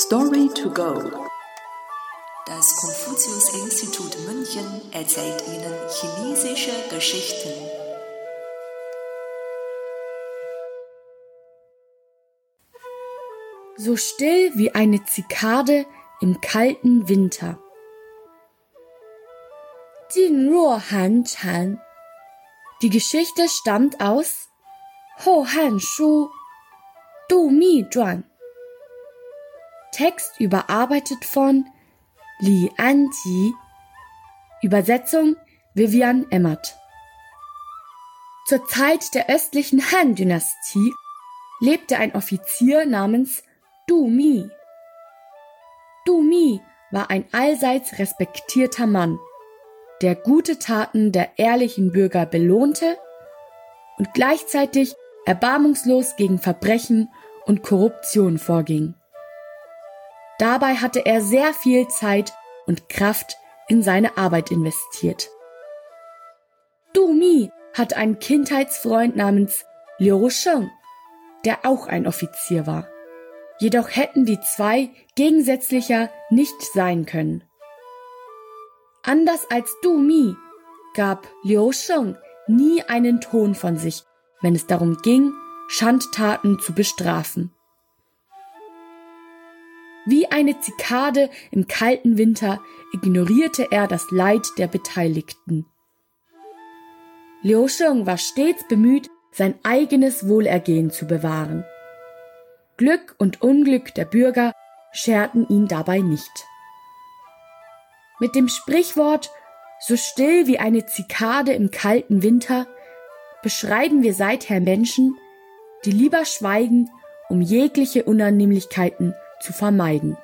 Story to go. Das Konfuzius-Institut München erzählt Ihnen chinesische Geschichten. So still wie eine Zikade im kalten Winter. Jin Ruo Han Chan. Die Geschichte stammt aus Ho Han Shu Du Mi Zhuan. Text überarbeitet von Li Anji. Übersetzung Vivian Emmert. Zur Zeit der östlichen Han-Dynastie lebte ein Offizier namens Du Mi. Du Mi war ein allseits respektierter Mann, der gute Taten der ehrlichen Bürger belohnte und gleichzeitig erbarmungslos gegen Verbrechen und Korruption vorging. Dabei hatte er sehr viel Zeit und Kraft in seine Arbeit investiert. Du Mi hatte einen Kindheitsfreund namens Liu Sheng, der auch ein Offizier war. Jedoch hätten die zwei gegensätzlicher nicht sein können. Anders als Du Mi gab Liu Sheng nie einen Ton von sich, wenn es darum ging, Schandtaten zu bestrafen. Wie eine Zikade im kalten Winter ignorierte er das Leid der Beteiligten. Liu Sheng war stets bemüht, sein eigenes Wohlergehen zu bewahren. Glück und Unglück der Bürger scherten ihn dabei nicht. Mit dem Sprichwort so still wie eine Zikade im kalten Winter beschreiben wir seither Menschen, die lieber schweigen, um jegliche Unannehmlichkeiten zu vermeiden.